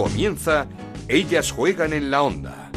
Comienza Ellas juegan en la onda.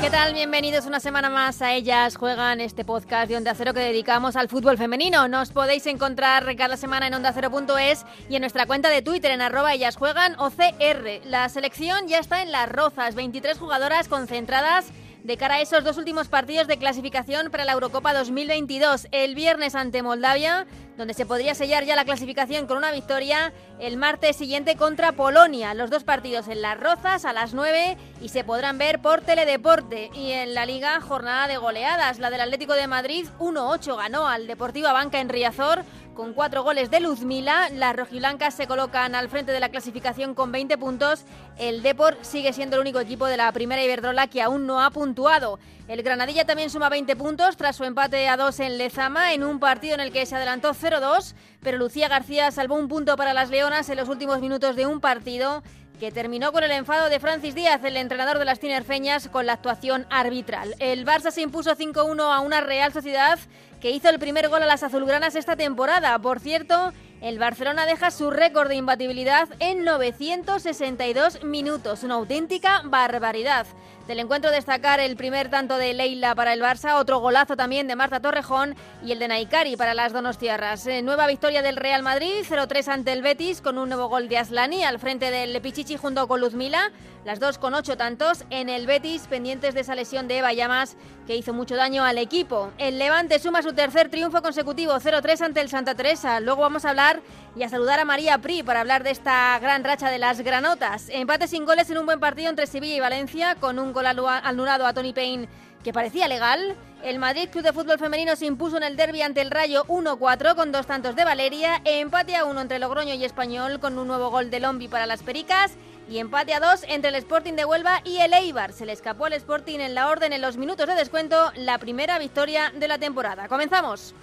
¿Qué tal? Bienvenidos una semana más a Ellas Juegan, este podcast de Onda Cero que dedicamos al fútbol femenino. Nos podéis encontrar cada semana en ondacero.es y en nuestra cuenta de Twitter en arroba Ellas Juegan OCR. La selección ya está en las rozas, 23 jugadoras concentradas de cara a esos dos últimos partidos de clasificación para la Eurocopa 2022. El viernes ante Moldavia, donde se podría sellar ya la clasificación con una victoria, el martes siguiente contra Polonia. Los dos partidos en Las Rozas a las 9 y se podrán ver por Teledeporte. Y en la Liga, jornada de goleadas. La del Atlético de Madrid 1-8 ganó al Deportiva Banca en Riazor con cuatro goles de Luzmila. Las rojiblancas se colocan al frente de la clasificación con 20 puntos. El Depor sigue siendo el único equipo de la primera Iberdrola que aún no ha puntuado. El Granadilla también suma 20 puntos tras su empate a 2 en Lezama en un partido en el que se adelantó 0-2, pero Lucía García salvó un punto para las Leonas en los últimos minutos de un partido que terminó con el enfado de Francis Díaz, el entrenador de las Tinerfeñas, con la actuación arbitral. El Barça se impuso 5-1 a una Real Sociedad que hizo el primer gol a las azulgranas esta temporada. Por cierto, el Barcelona deja su récord de imbatibilidad en 962 minutos, una auténtica barbaridad. Del encuentro destacar el primer tanto de Leila para el Barça, otro golazo también de Marta Torrejón y el de Naikari para las Donostiarras. Eh, nueva victoria del Real Madrid, 0-3 ante el Betis con un nuevo gol de Aslani al frente del Pichichi junto con Luzmila. Las dos con ocho tantos en el Betis, pendientes de esa lesión de Eva Llamas que hizo mucho daño al equipo. El Levante suma su tercer triunfo consecutivo, 0-3 ante el Santa Teresa. Luego vamos a hablar y a saludar a María Pri para hablar de esta gran racha de las granotas. Empate sin goles en un buen partido entre Sevilla y Valencia, con un gol anulado a Tony Payne que parecía legal. El Madrid Club de Fútbol Femenino se impuso en el derby ante el Rayo 1-4 con dos tantos de Valeria, empate a uno entre Logroño y Español con un nuevo gol de Lombi para las Pericas y empate a dos entre el Sporting de Huelva y el Eibar. Se le escapó al Sporting en la orden en los minutos de descuento la primera victoria de la temporada. Comenzamos.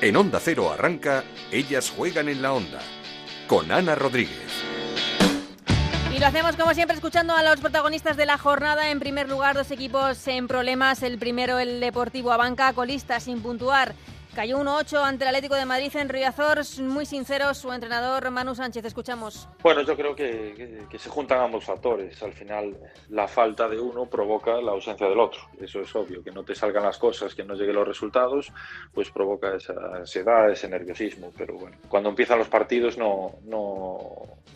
En Onda Cero arranca Ellas juegan en la onda con Ana Rodríguez. Y lo hacemos como siempre escuchando a los protagonistas de la jornada. En primer lugar, dos equipos en problemas. El primero, el Deportivo Abanca, colista sin puntuar. Cayó 1-8 ante el Atlético de Madrid en Riazor. Muy sincero, su entrenador Manu Sánchez. Escuchamos. Bueno, yo creo que, que, que, se juntan ambos factores. Al final, la falta de uno provoca la ausencia del otro. Eso es obvio. Que no te salgan las cosas, que no lleguen los resultados, pues provoca esa ansiedad, ese nerviosismo. Pero bueno, cuando empiezan los partidos no, no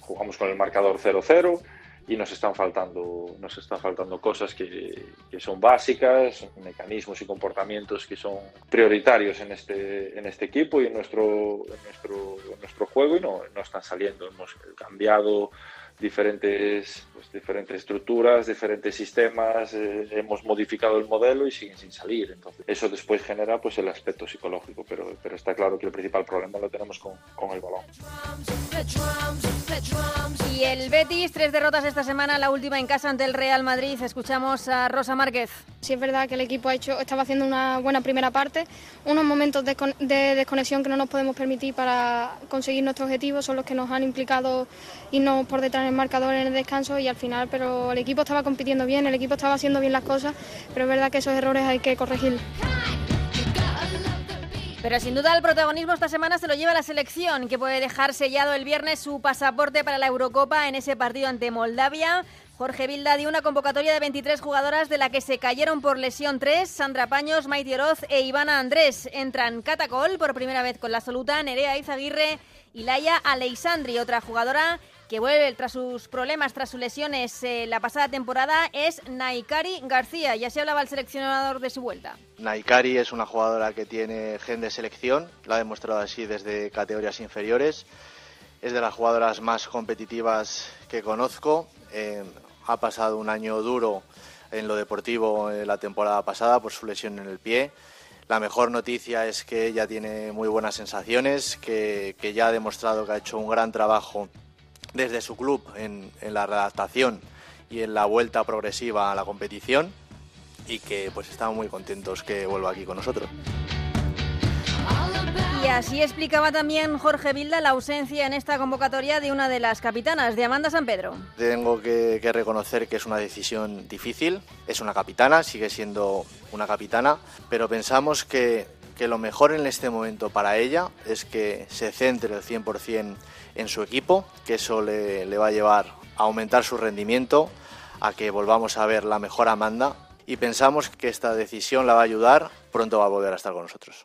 jugamos con el marcador 0-0 y nos están faltando nos están faltando cosas que, que, son básicas mecanismos y comportamientos que son prioritarios en este en este equipo y en nuestro en nuestro en nuestro juego y no, no están saliendo. Hemos cambiado diferentes pues, diferentes estructuras diferentes sistemas eh, hemos modificado el modelo y siguen sin salir entonces eso después genera pues el aspecto psicológico pero pero está claro que el principal problema lo tenemos con, con el balón y el Betis, tres derrotas esta semana, la última en casa ante el Real Madrid. Escuchamos a Rosa Márquez. Sí, es verdad que el equipo ha hecho, estaba haciendo una buena primera parte. Unos momentos de, de desconexión que no nos podemos permitir para conseguir nuestro objetivo son los que nos han implicado irnos por detrás el marcador en el descanso y al final, pero el equipo estaba compitiendo bien, el equipo estaba haciendo bien las cosas, pero es verdad que esos errores hay que corregir. Pero sin duda el protagonismo esta semana se lo lleva la selección, que puede dejar sellado el viernes su pasaporte para la Eurocopa en ese partido ante Moldavia. Jorge Vilda dio una convocatoria de 23 jugadoras de la que se cayeron por lesión 3, Sandra Paños, Maite Oroz e Ivana Andrés. Entran Catacol por primera vez con la absoluta, Nerea Izaguirre y Laia Aleixandri, otra jugadora que vuelve tras sus problemas, tras sus lesiones eh, la pasada temporada, es Naikari García. Ya se hablaba el seleccionador de su vuelta. Naikari es una jugadora que tiene gen de selección, lo ha demostrado así desde categorías inferiores. Es de las jugadoras más competitivas que conozco. Eh, ha pasado un año duro en lo deportivo en la temporada pasada por su lesión en el pie. La mejor noticia es que ella tiene muy buenas sensaciones, que, que ya ha demostrado que ha hecho un gran trabajo desde su club en, la redactación y en la vuelta progresiva a la competición y que pues estamos muy contentos que vuelva aquí con nosotros. Y así explicaba también Jorge Vilda la ausencia en esta convocatoria de una de las capitanas, de Amanda San Pedro. Tengo que, reconocer que es una decisión difícil. Es una capitana, sigue siendo una capitana, pero pensamos que, que lo mejor en este momento para ella es que se centre el 100% en su equipo, que eso le, le va a llevar a aumentar su rendimiento, a que volvamos a ver la mejor Amanda y pensamos que esta decisión la va a ayudar, pronto va a volver a estar con nosotros.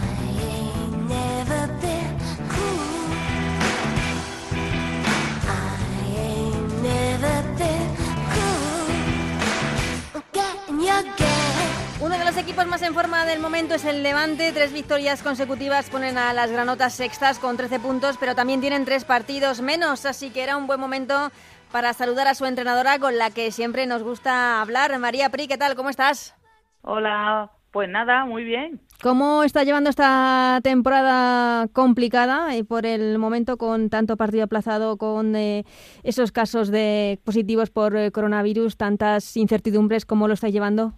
Equipos más en forma del momento es el Levante. Tres victorias consecutivas ponen a las granotas sextas con 13 puntos, pero también tienen tres partidos menos, así que era un buen momento para saludar a su entrenadora con la que siempre nos gusta hablar. María Pri, ¿qué tal? ¿Cómo estás? Hola, pues nada, muy bien. ¿Cómo está llevando esta temporada complicada y por el momento con tanto partido aplazado, con eh, esos casos de positivos por eh, coronavirus, tantas incertidumbres, cómo lo está llevando?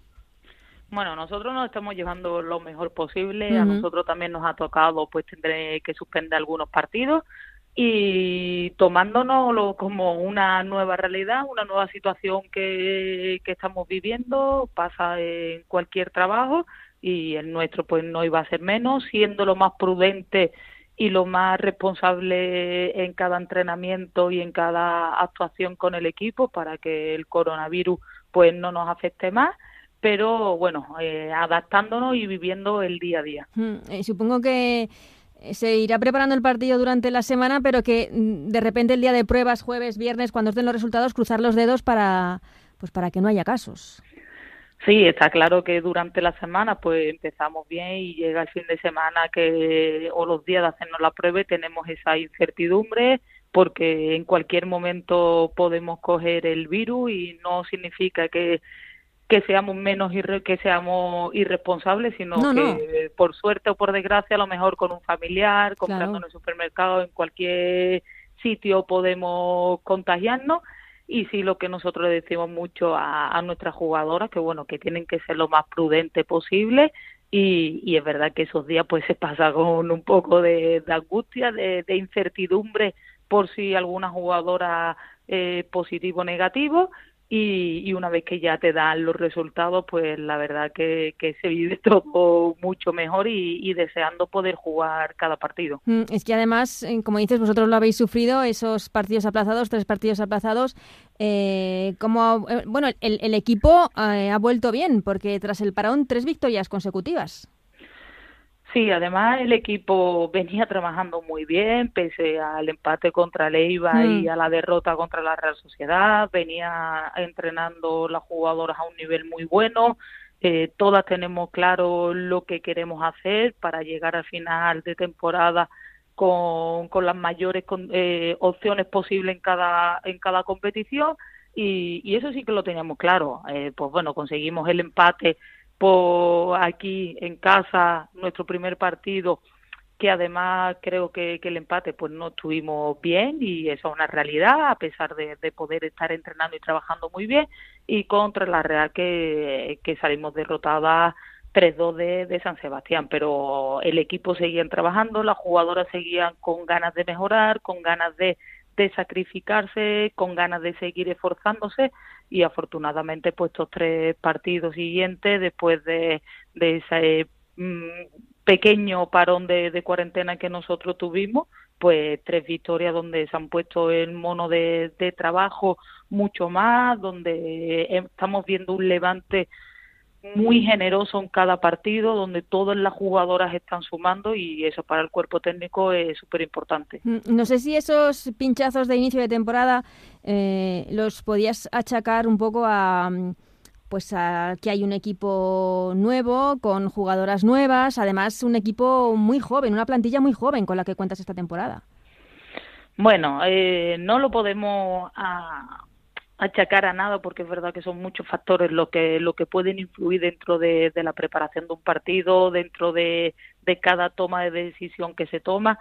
Bueno, nosotros nos estamos llevando lo mejor posible. A nosotros también nos ha tocado, pues tendré que suspender algunos partidos y tomándonos como una nueva realidad, una nueva situación que, que estamos viviendo, pasa en cualquier trabajo y el nuestro pues no iba a ser menos, siendo lo más prudente y lo más responsable en cada entrenamiento y en cada actuación con el equipo para que el coronavirus pues no nos afecte más pero bueno, eh, adaptándonos y viviendo el día a día. Eh, supongo que se irá preparando el partido durante la semana, pero que mm, de repente el día de pruebas, jueves, viernes, cuando estén los resultados, cruzar los dedos para, pues para que no haya casos. Sí, está claro que durante la semana pues empezamos bien y llega el fin de semana que o los días de hacernos la prueba y tenemos esa incertidumbre porque en cualquier momento podemos coger el virus y no significa que que seamos menos que seamos irresponsables, sino que por suerte o por desgracia a lo mejor con un familiar, comprando en el supermercado, en cualquier sitio podemos contagiarnos. Y sí lo que nosotros le decimos mucho a, nuestras jugadoras que bueno que tienen que ser lo más prudente posible. Y, es verdad que esos días pues se pasa con un poco de, angustia de, incertidumbre por si alguna jugadora eh, positivo o negativo y, una vez que ya te dan los resultados, pues la verdad que, se vive todo mucho mejor y, deseando poder jugar cada partido. Mm, es que además, eh, como dices, vosotros lo habéis sufrido, esos partidos aplazados, tres partidos aplazados. Eh, como eh, Bueno, el, el equipo ha vuelto bien, porque tras el parón, tres victorias consecutivas. Sí, además el equipo venía trabajando muy bien, pese al empate contra Leiva y mm. a la derrota contra la Real Sociedad, venía entrenando las jugadoras a un nivel muy bueno, eh, todas tenemos claro lo que queremos hacer para llegar al final de temporada con, con las mayores eh, opciones posibles en cada, en cada competición y, y, eso sí que lo teníamos claro. Eh, pues bueno, conseguimos el empate aquí en casa nuestro primer partido que además creo que, el empate pues no estuvimos bien y eso es una realidad a pesar de, poder estar entrenando y trabajando muy bien y contra la Real que, salimos derrotadas 3-2 de, de, San Sebastián, pero el equipo seguía trabajando, las jugadoras seguían con ganas de mejorar, con ganas de sacrificarse, con ganas de seguir esforzándose y afortunadamente pues estos tres partidos siguientes después de, de ese mm, pequeño parón de, de, cuarentena que nosotros tuvimos pues tres victorias donde se han puesto el mono de, de trabajo mucho más donde estamos viendo un levante muy generoso en cada partido, donde todas las jugadoras están sumando y eso para el cuerpo técnico es súper importante. Mm, no sé si esos pinchazos de inicio de temporada eh, los podías achacar un poco a mm, pues a que hay un equipo nuevo, con jugadoras nuevas, además un equipo muy joven, una plantilla muy joven con la que cuentas esta temporada. Bueno, eh, no lo podemos a, achacar a nada porque es verdad que son muchos factores lo que lo que pueden influir dentro de, la preparación de un partido dentro de, cada toma de decisión que se toma.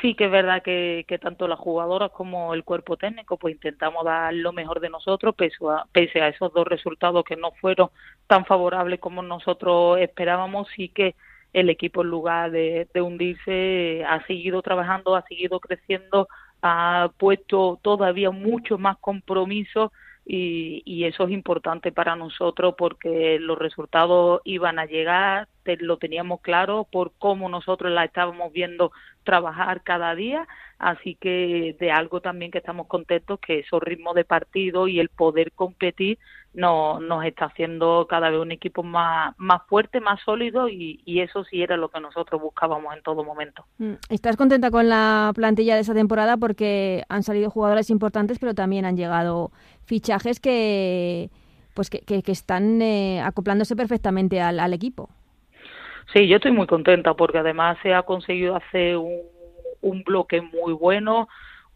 Sí que es verdad que, tanto las jugadoras como el cuerpo técnico pues intentamos dar lo mejor de nosotros pese a, esos dos resultados que no fueron tan favorables como nosotros esperábamos sí que el equipo en lugar de hundirse ha seguido trabajando ha seguido creciendo ha puesto todavía mucho más compromiso y, y, eso es importante para nosotros porque los resultados iban a llegar, lo teníamos claro por cómo nosotros la estábamos viendo trabajar cada día, así que de algo también que estamos contentos que esos ritmos de partido y el poder competir no, nos está haciendo cada vez un equipo más, más fuerte, más sólido y, y, eso sí era lo que nosotros buscábamos en todo momento. Mm, ¿Estás contenta con la plantilla de esa temporada porque han salido jugadores importantes pero también han llegado fichajes que pues que, que, que están eh, acoplándose perfectamente al, al equipo? Sí, yo estoy muy contenta porque además se ha conseguido hacer un, un bloque muy bueno,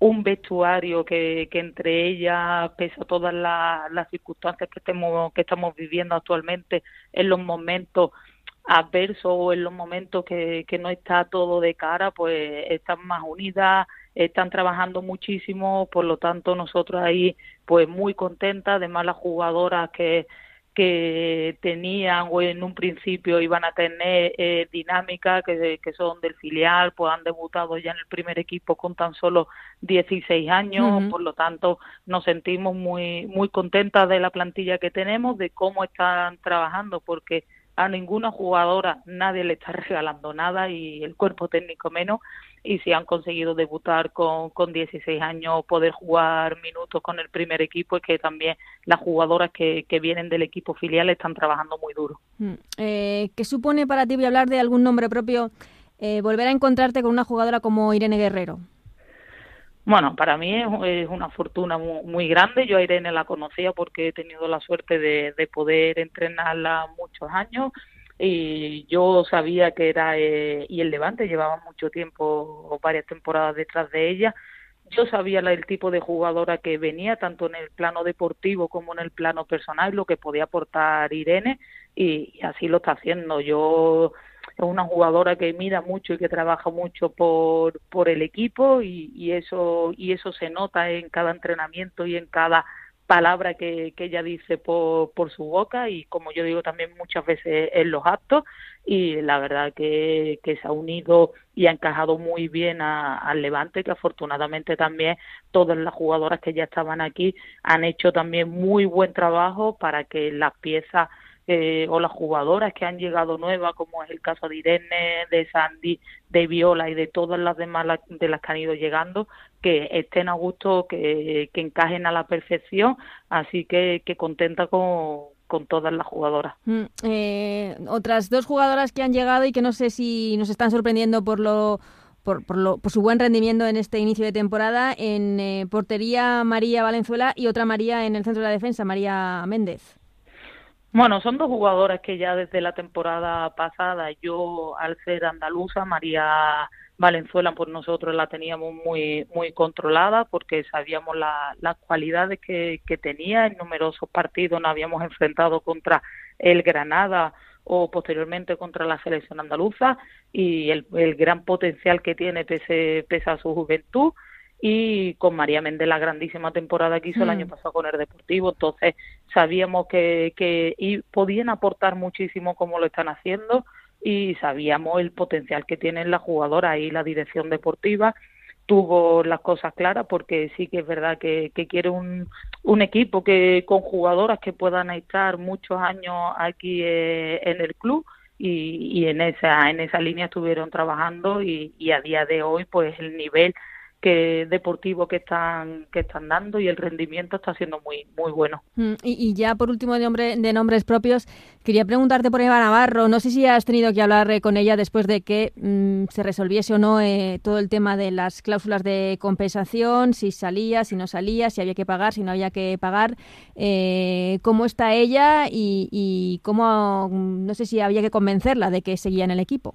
un vestuario que, que entre ellas, pese a todas las, circunstancias que, estemos, que estamos viviendo actualmente, en los momentos adversos o en los momentos que, que no está todo de cara, pues están más unidas, están trabajando muchísimo, por lo tanto nosotros ahí pues muy contentas, además las jugadoras que que tenían o en un principio iban a tener eh, dinámica que, que, son del filial, pues han debutado ya en el primer equipo con tan solo 16 años, uh -huh. por lo tanto nos sentimos muy muy contentas de la plantilla que tenemos, de cómo están trabajando, porque a ninguna jugadora nadie le está regalando nada y el cuerpo técnico menos y si han conseguido debutar con, con 16 años, poder jugar minutos con el primer equipo, es que también las jugadoras que, que vienen del equipo filial están trabajando muy duro. Eh, ¿Qué supone para ti, voy a hablar de algún nombre propio, eh, volver a encontrarte con una jugadora como Irene Guerrero? Bueno, para mí es, es una fortuna muy, muy, grande. Yo a Irene la conocía porque he tenido la suerte de, de poder entrenarla muchos años y yo sabía que era eh, y el Levante llevaba mucho tiempo o varias temporadas detrás de ella yo sabía el tipo de jugadora que venía tanto en el plano deportivo como en el plano personal lo que podía aportar Irene y, así lo está haciendo. Yo es una jugadora que mira mucho y que trabaja mucho por por el equipo y eso y eso se nota en cada entrenamiento y en cada palabra que, que ella dice por, por su boca y como yo digo también muchas veces en los actos y la verdad que, que se ha unido y ha encajado muy bien al Levante que afortunadamente también todas las jugadoras que ya estaban aquí han hecho también muy buen trabajo para que las piezas eh, o las jugadoras que han llegado nuevas, como es el caso de Irene, de Sandy, de Viola y de todas las demás de las que han ido llegando, que estén a gusto, que, que encajen a la perfección, así que, que contenta con, con todas las jugadoras. Mm, eh, otras dos jugadoras que han llegado y que no sé si nos están sorprendiendo por lo por, por, lo, por su buen rendimiento en este inicio de temporada. En eh, portería María Valenzuela y otra María en el centro de la defensa, María Méndez. Bueno, son dos jugadoras que ya desde la temporada pasada, yo al ser andaluza, María Valenzuela, pues nosotros la teníamos muy muy controlada porque sabíamos la, las cualidades que, que tenía, en numerosos partidos nos habíamos enfrentado contra el Granada o posteriormente contra la selección andaluza y el, el gran potencial que tiene pese, pese a su juventud y con María Méndez la grandísima temporada que hizo mm. el año pasado con el Deportivo, entonces sabíamos que, que y podían aportar muchísimo como lo están haciendo y sabíamos el potencial que tienen las jugadoras y la dirección deportiva. Tuvo las cosas claras porque sí que es verdad que, que quiere un, un equipo que con jugadoras que puedan estar muchos años aquí eh, en el club y, y en esa en esa línea estuvieron trabajando y, y a día de hoy pues el nivel que deportivo que están que están dando y el rendimiento está siendo muy muy bueno. Mm, y, ya por último de, hombre, de nombres propios, quería preguntarte por Eva Navarro. No sé si has tenido que hablar eh, con ella después de que mmm, se resolviese o no eh, todo el tema de las cláusulas de compensación, si salía, si no salía, si había que pagar, si no había que pagar. Eh, ¿Cómo está ella y, y cómo, no sé si había que convencerla de que seguía en el equipo?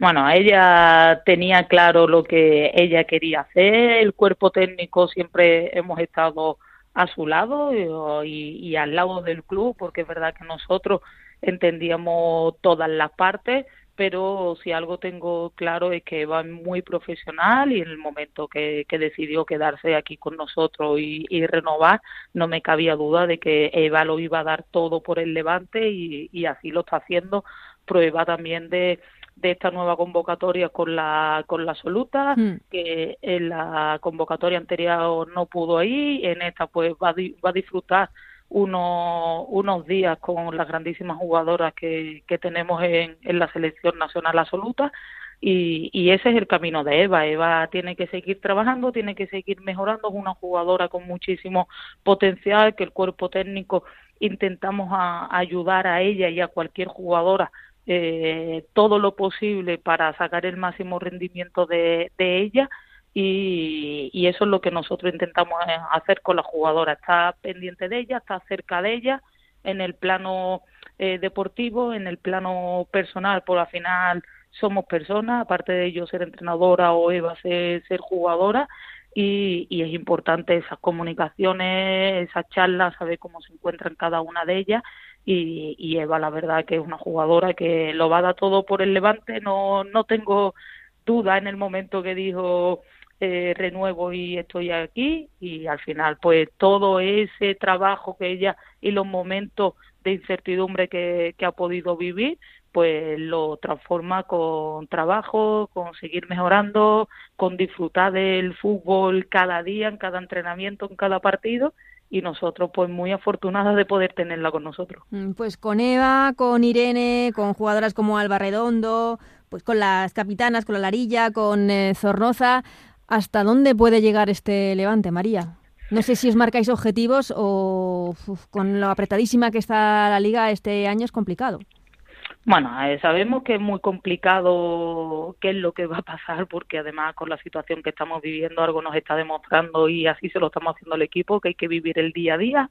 Bueno, ella tenía claro lo que ella quería hacer, el cuerpo técnico siempre hemos estado a su lado y, y, al lado del club, porque es verdad que nosotros entendíamos todas las partes, pero si algo tengo claro es que Eva es muy profesional y en el momento que, decidió quedarse aquí con nosotros y, renovar, no me cabía duda de que Eva lo iba a dar todo por el Levante y, así lo está haciendo. Prueba también de, de esta nueva convocatoria con la con la absoluta hmm. que en la convocatoria anterior no pudo ir en esta pues va, va a disfrutar unos, unos días con las grandísimas jugadoras que, que tenemos en, en la selección nacional absoluta y, y, ese es el camino de Eva. Eva tiene que seguir trabajando, tiene que seguir mejorando. Es una jugadora con muchísimo potencial que el cuerpo técnico intentamos a, ayudar a ella y a cualquier jugadora eh, todo lo posible para sacar el máximo rendimiento de, de ella y, eso es lo que nosotros intentamos eh, hacer con la jugadora, estar pendiente de ella, estar cerca de ella en el plano eh, deportivo, en el plano personal, por al final somos personas, aparte de yo ser entrenadora o Eva ser, jugadora, y, y, es importante esas comunicaciones, esas charlas, saber cómo se encuentran cada una de ellas. Y, y, Eva, la verdad, que es una jugadora que lo va a dar todo por el levante. No, no tengo duda en el momento que dijo eh, renuevo y estoy aquí y al final pues todo ese trabajo que ella y los momentos de incertidumbre que, ha podido vivir pues lo transforma con trabajo, con seguir mejorando, con disfrutar del fútbol cada día, en cada entrenamiento, en cada partido y nosotros pues muy afortunadas de poder tenerla con nosotros. Mm, pues con Eva, con Irene, con jugadoras como Alba Redondo, pues con las capitanas, con la Larilla, con eh, Zornoza, ¿Hasta dónde puede llegar este Levante, María? No sé si os marcáis objetivos o con lo apretadísima que está la liga este año es complicado. Bueno, eh, sabemos que es muy complicado qué es lo que va a pasar porque además con la situación que estamos viviendo algo nos está demostrando y así se lo estamos haciendo al equipo que hay que vivir el día a día.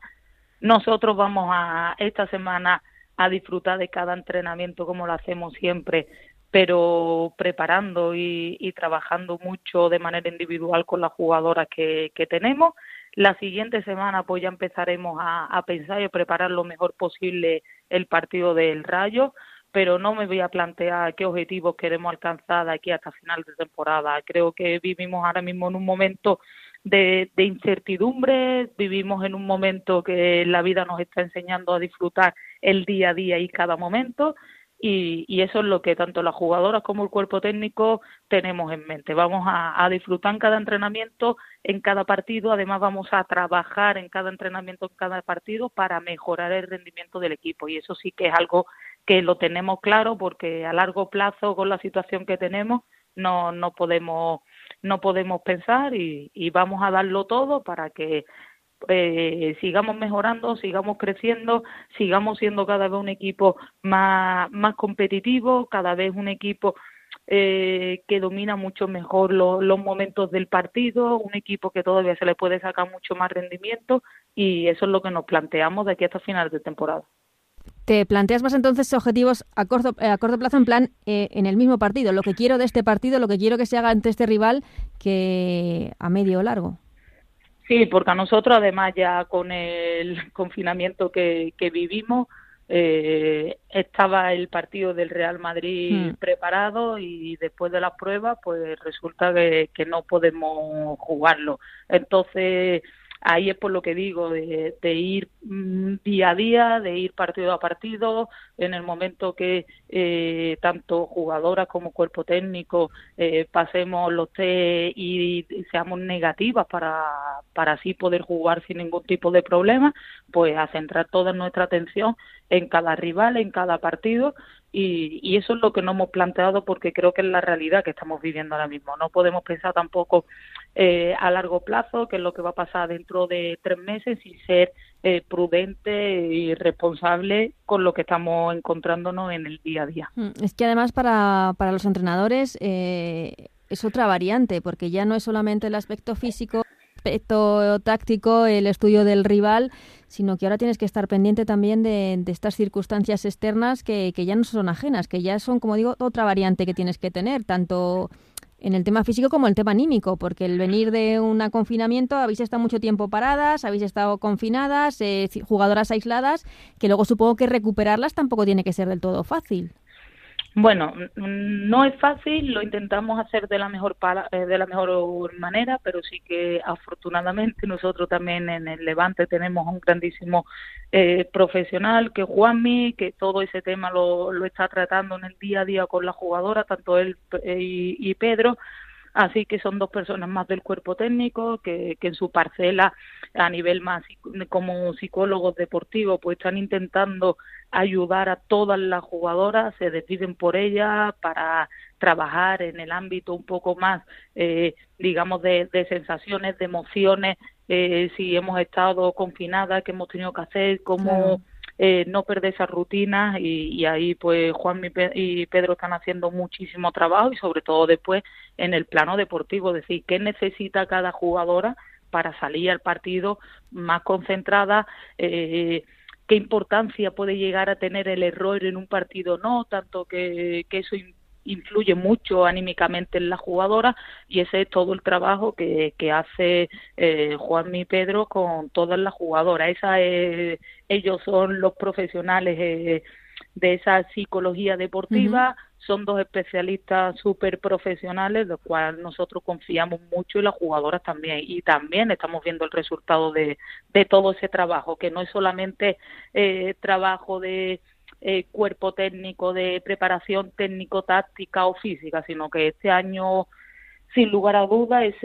Nosotros vamos a esta semana a disfrutar de cada entrenamiento como lo hacemos siempre pero preparando y, trabajando mucho de manera individual con las jugadoras que, tenemos. La siguiente semana pues ya empezaremos a, pensar y a preparar lo mejor posible el partido del Rayo, pero no me voy a plantear qué objetivos queremos alcanzar aquí hasta final de temporada. Creo que vivimos ahora mismo en un momento de, de incertidumbre, vivimos en un momento que la vida nos está enseñando a disfrutar el día a día y cada momento y, eso es lo que tanto las jugadoras como el cuerpo técnico tenemos en mente. Vamos a, disfrutar en cada entrenamiento, en cada partido, además vamos a trabajar en cada entrenamiento, en cada partido para mejorar el rendimiento del equipo y eso sí que es algo que lo tenemos claro porque a largo plazo con la situación que tenemos no, no podemos no podemos pensar y, y vamos a darlo todo para que eh, sigamos mejorando, sigamos creciendo, sigamos siendo cada vez un equipo más, más competitivo, cada vez un equipo eh, que domina mucho mejor los momentos del partido, un equipo que todavía se le puede sacar mucho más rendimiento y eso es lo que nos planteamos de aquí hasta finales de temporada. ¿Te planteas más entonces objetivos a corto, a corto plazo en plan eh, en el mismo partido? Lo que quiero de este partido, lo que quiero que se haga ante este rival que a medio o largo. Sí, porque a nosotros además ya con el confinamiento que, que vivimos, eh, estaba el partido del Real Madrid hmm. preparado y después de las pruebas pues resulta que, que no podemos jugarlo. Entonces ahí es por lo que digo, de, ir mm, día a día, de ir partido a partido, en el momento que eh, tanto jugadoras como cuerpo técnico eh, pasemos los test y, seamos negativas para, para así poder jugar sin ningún tipo de problema, pues a centrar toda nuestra atención en cada rival, en cada partido y, y, eso es lo que no hemos planteado porque creo que es la realidad que estamos viviendo ahora mismo. No podemos pensar tampoco eh, a largo plazo qué es lo que va a pasar dentro de tres meses y ser eh, prudente y responsable con lo que estamos encontrándonos en el día a día. Mm, es que además para, para los entrenadores eh, es otra variante porque ya no es solamente el aspecto físico aspecto táctico, el estudio del rival, sino que ahora tienes que estar pendiente también de, estas circunstancias externas que, ya no son ajenas, que ya son, como digo, otra variante que tienes que tener, tanto en el tema físico como el tema anímico, porque el venir de un confinamiento, habéis estado mucho tiempo paradas, habéis estado confinadas, eh, jugadoras aisladas, que luego supongo que recuperarlas tampoco tiene que ser del todo fácil. Bueno, no es fácil, lo intentamos hacer de la mejor eh, de la mejor manera, pero sí que afortunadamente nosotros también en el Levante tenemos un grandísimo eh, profesional que Juanmi, que todo ese tema lo, lo está tratando en el día a día con la jugadora, tanto él eh, y Pedro, Así que son dos personas más del cuerpo técnico que, en su parcela a nivel más como psicólogos deportivos pues están intentando ayudar a todas las jugadoras, se deciden por ellas para trabajar en el ámbito un poco más, eh, digamos, de, sensaciones, de emociones, eh, si hemos estado confinadas, qué hemos tenido que hacer, cómo... Eh, no perder esas rutinas y, ahí pues Juan y Pedro están haciendo muchísimo trabajo y sobre todo después en el plano deportivo, es decir, qué necesita cada jugadora para salir al partido más concentrada, eh, qué importancia puede llegar a tener el error en un partido no, tanto que, que eso influye mucho anímicamente en la jugadora y ese es todo el trabajo que, que hace eh, Juan y Pedro con todas las jugadoras. Esa ellos son los profesionales eh, de esa psicología deportiva, son dos especialistas súper profesionales, los cuales nosotros confiamos mucho y las jugadoras también. Y también estamos viendo el resultado de, de todo ese trabajo, que no es solamente eh, trabajo de eh, cuerpo técnico de preparación técnico-táctica o física, sino que este año, sin lugar a duda, ese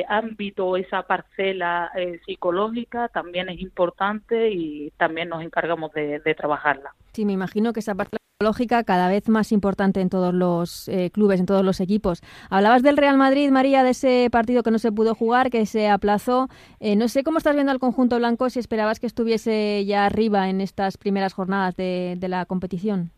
eh, ámbito, esa parcela eh, psicológica también es importante y también nos encargamos de, de trabajarla. Sí, me imagino que esa parte lógica cada vez más importante en todos los eh, clubes, en todos los equipos. Hablabas del Real Madrid, María, de ese partido que no se pudo jugar, que se aplazó. Eh, no sé cómo estás viendo al conjunto blanco, si esperabas que estuviese ya arriba en estas primeras jornadas de la competición.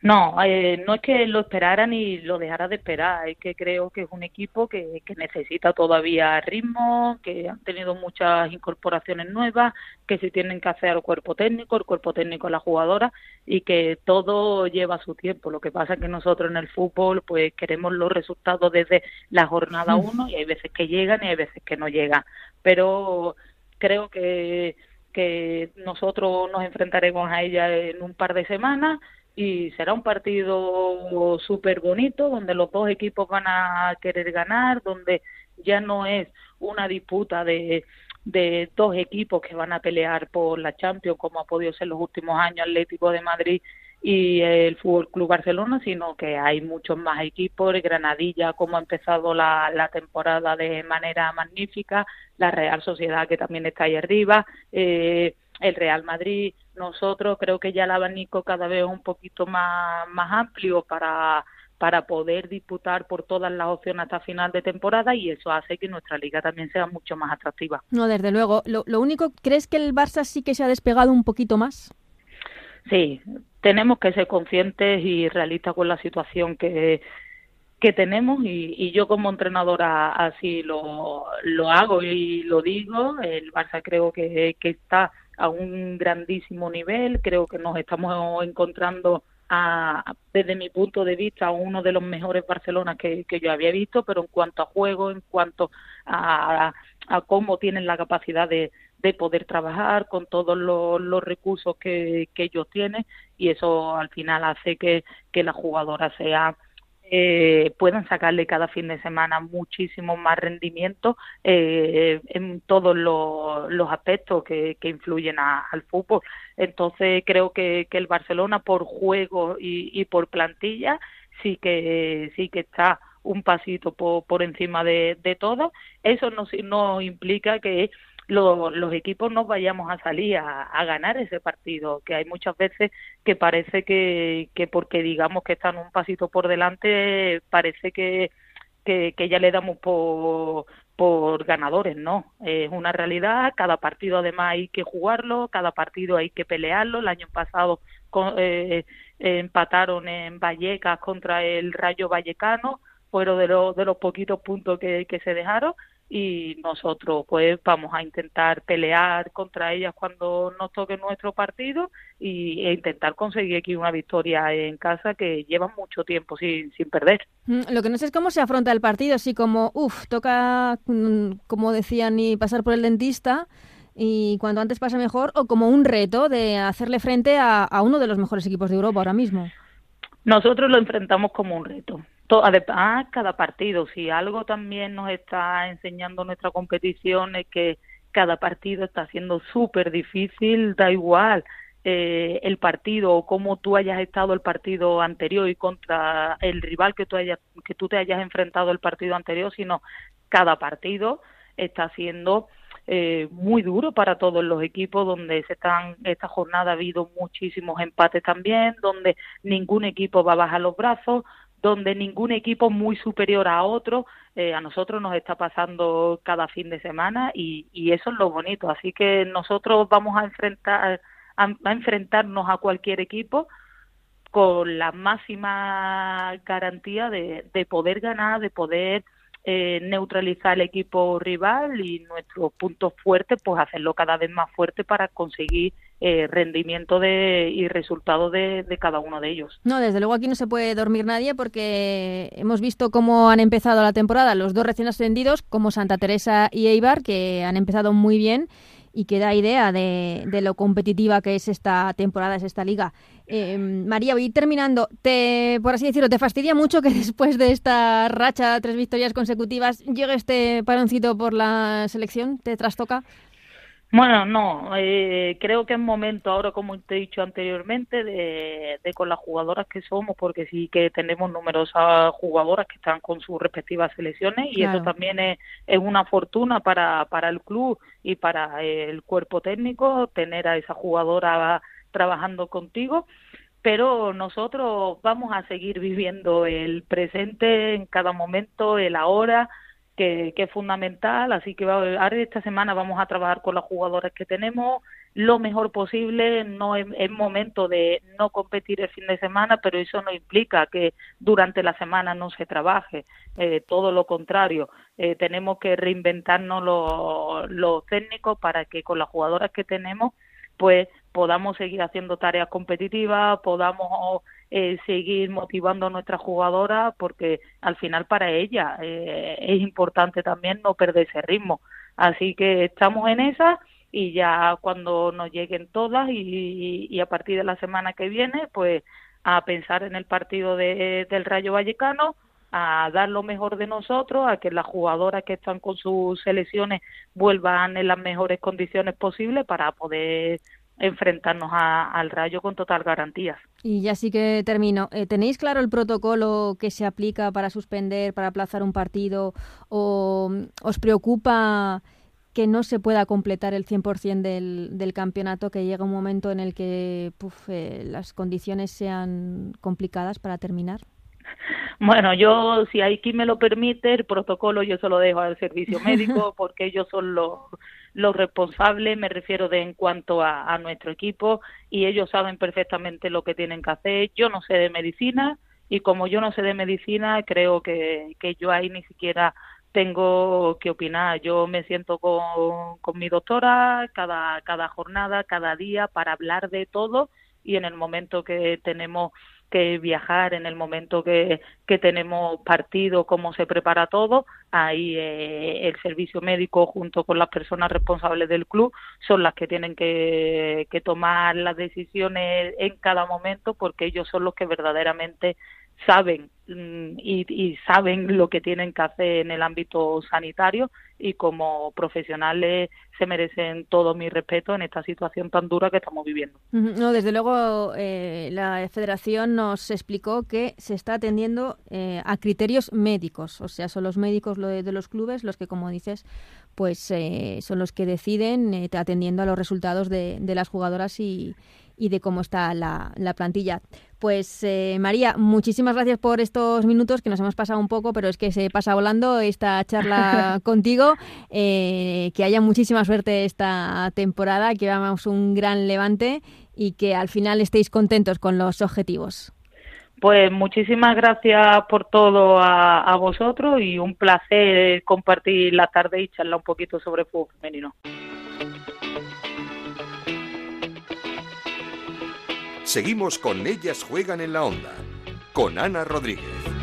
No, eh, no es que lo esperara ni lo dejara de esperar, es que creo que es un equipo que, que necesita todavía ritmo, que han tenido muchas incorporaciones nuevas, que se tienen que hacer al cuerpo técnico, el cuerpo técnico a la jugadora y que todo lleva su tiempo. Lo que pasa es que nosotros en el fútbol pues queremos los resultados desde la jornada uno y hay veces que llegan y hay veces que no llegan, pero creo que que nosotros nos enfrentaremos a ella en un par de semanas y será un partido súper bonito donde los dos equipos van a querer ganar, donde ya no es una disputa de, de dos equipos que van a pelear por la Champions como ha podido ser los últimos años Atlético de Madrid y el Fútbol Club Barcelona, sino que hay muchos más equipos, Granadilla como ha empezado la, la temporada de manera magnífica, la Real Sociedad que también está ahí arriba, eh, el Real Madrid, nosotros creo que ya el abanico cada vez es un poquito más, más amplio para, para poder disputar por todas las opciones hasta final de temporada y eso hace que nuestra liga también sea mucho más atractiva. No, desde luego. Lo, lo único, ¿crees que el Barça sí que se ha despegado un poquito más? Sí, tenemos que ser conscientes y realistas con la situación que, que tenemos y, y, yo como entrenadora así lo, lo hago y lo digo. El Barça creo que, que está a un grandísimo nivel. Creo que nos estamos encontrando a, desde mi punto de vista uno de los mejores Barcelona que, yo había visto, pero en cuanto a juego, en cuanto a, a cómo tienen la capacidad de, de poder trabajar con todos los, recursos que, ellos tienen y eso al final hace que la jugadora sea eh, puedan sacarle cada fin de semana muchísimo más rendimiento eh, en todos los, aspectos que, que influyen al fútbol. Entonces creo que, que el Barcelona por juego y, y, por plantilla sí que sí que está un pasito por, por encima de, de todo. Eso no, no implica que los equipos no vayamos a salir a, ganar ese partido, que hay muchas veces que parece que, que porque digamos que están un pasito por delante, parece que, que, que ya le damos por, por ganadores, no, es una realidad, cada partido además hay que jugarlo, cada partido hay que pelearlo, el año pasado eh, empataron en Vallecas contra el Rayo Vallecano, fueron de, los de los poquitos puntos que se dejaron y nosotros pues vamos a intentar pelear contra ellas cuando nos toque nuestro partido y, e intentar conseguir aquí una victoria en casa que lleva mucho tiempo sin, sin perder. Mm, lo que no sé es cómo se afronta el partido, así como, uff, toca, mm, como decían, y pasar por el dentista y cuanto antes pasa mejor, o como un reto de hacerle frente a, a uno de los mejores equipos de Europa ahora mismo. Nosotros lo enfrentamos como un reto. Además, cada partido, si algo también nos está enseñando nuestra competición es que cada partido está siendo súper difícil, da igual eh, el partido o cómo tú hayas estado el partido anterior y contra el rival que tú, hayas, que tú te hayas enfrentado el partido anterior, sino cada partido está siendo eh, muy duro para todos los equipos donde se están esta jornada ha habido muchísimos empates también donde ningún equipo va a bajar los brazos donde ningún equipo muy superior a otro eh, a nosotros nos está pasando cada fin de semana y, y, eso es lo bonito. Así que nosotros vamos a enfrentar a, enfrentarnos a cualquier equipo con la máxima garantía de, de poder ganar de poder eh, neutralizar el equipo rival y nuestros puntos fuertes, pues hacerlo cada vez más fuerte para conseguir eh, rendimiento de, y resultados de, cada uno de ellos. No, desde luego aquí no se puede dormir nadie porque hemos visto cómo han empezado la temporada los dos recién ascendidos, como Santa Teresa y Eibar, que han empezado muy bien y que da idea de, lo competitiva que es esta temporada, es esta liga. Eh, María, voy terminando. Te, por así decirlo, ¿te fastidia mucho que después de esta racha, tres victorias consecutivas, llegue este paroncito por la selección? ¿Te trastoca? Bueno, no, eh, creo que es momento ahora, como te he dicho anteriormente, de, con las jugadoras que somos, porque sí que tenemos numerosas jugadoras que están con sus respectivas selecciones y eso también es, es, una fortuna para, para el club y para el cuerpo técnico, tener a esa jugadora trabajando contigo. Pero nosotros vamos a seguir viviendo el presente en cada momento, el ahora, que, es fundamental, así que ahora esta semana vamos a trabajar con las jugadoras que tenemos lo mejor posible, no es, momento de no competir el fin de semana, pero eso no implica que durante la semana no se trabaje, eh, todo lo contrario, eh, tenemos que reinventarnos los, los técnicos para que con las jugadoras que tenemos pues podamos seguir haciendo tareas competitivas, podamos eh, seguir motivando a nuestras jugadoras porque al final para ellas eh, es importante también no perder ese ritmo. Así que estamos en esa y ya cuando nos lleguen todas y, a partir de la semana que viene, pues a pensar en el partido de, del Rayo Vallecano, a dar lo mejor de nosotros, a que las jugadoras que están con sus selecciones vuelvan en las mejores condiciones posibles para poder enfrentarnos al rayo con total garantías. Y ya sí que termino. Eh, ¿Tenéis claro el protocolo que se aplica para suspender, para aplazar un partido? ¿O mm, os preocupa que no se pueda completar el 100% del, del campeonato, que llega un momento en el que eh, las condiciones sean complicadas para terminar? Bueno, yo, si hay quien me lo permite, el protocolo yo se lo dejo al servicio médico porque ellos son los los responsables, me refiero de en cuanto a, nuestro equipo, y ellos saben perfectamente lo que tienen que hacer. Yo no sé de medicina, y como yo no sé de medicina, creo que, que yo ahí ni siquiera tengo que opinar. Yo me siento con, con mi doctora cada, cada jornada, cada día, para hablar de todo, y en el momento que tenemos que viajar en el momento que, que tenemos partido, cómo se prepara todo, ahí eh, el servicio médico junto con las personas responsables del club son las que tienen que, que tomar las decisiones en cada momento porque ellos son los que verdaderamente saben y, y, saben lo que tienen que hacer en el ámbito sanitario y como profesionales se merecen todo mi respeto en esta situación tan dura que estamos viviendo. No, desde luego eh, la Federación nos explicó que se está atendiendo eh, a criterios médicos, o sea, son los médicos de, los clubes los que, como dices, pues eh, son los que deciden atendiendo a los resultados de las jugadoras y, y de cómo está la, la plantilla. Pues eh, María, muchísimas gracias por estos minutos que nos hemos pasado un poco, pero es que se pasa volando esta charla contigo. Eh, que haya muchísima suerte esta temporada, que hagamos un gran levante y que al final estéis contentos con los objetivos. Pues muchísimas gracias por todo a, a vosotros y un placer compartir la tarde y charlar un poquito sobre fútbol femenino. Seguimos con Ellas Juegan en la Onda, con Ana Rodríguez.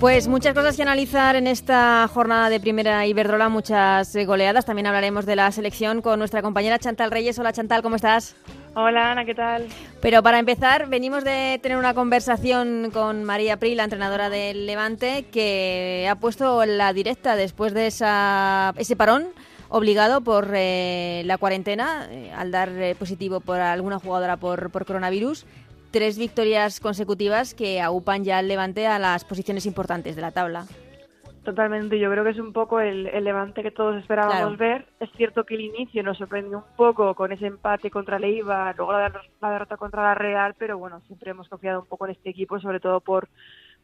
Pues muchas cosas que analizar en esta jornada de Primera Iberdrola, muchas eh, goleadas. También hablaremos de la selección con nuestra compañera Chantal Reyes. Hola Chantal, ¿cómo estás? Hola Ana, ¿qué tal? Pero para empezar, venimos de tener una conversación con María Pri, la entrenadora del Levante, que ha puesto la directa después de esa, ese parón obligado por eh, la cuarentena eh, al dar positivo por alguna jugadora por, por coronavirus tres victorias consecutivas que aupan ya al Levante a las posiciones importantes de la tabla. Totalmente, yo creo que es un poco el, Levante que todos esperábamos ver. Es cierto que el inicio nos sorprendió un poco con ese empate contra Leiva, luego la, la, derrota contra la Real, pero bueno, siempre hemos confiado un poco en este equipo, sobre todo por,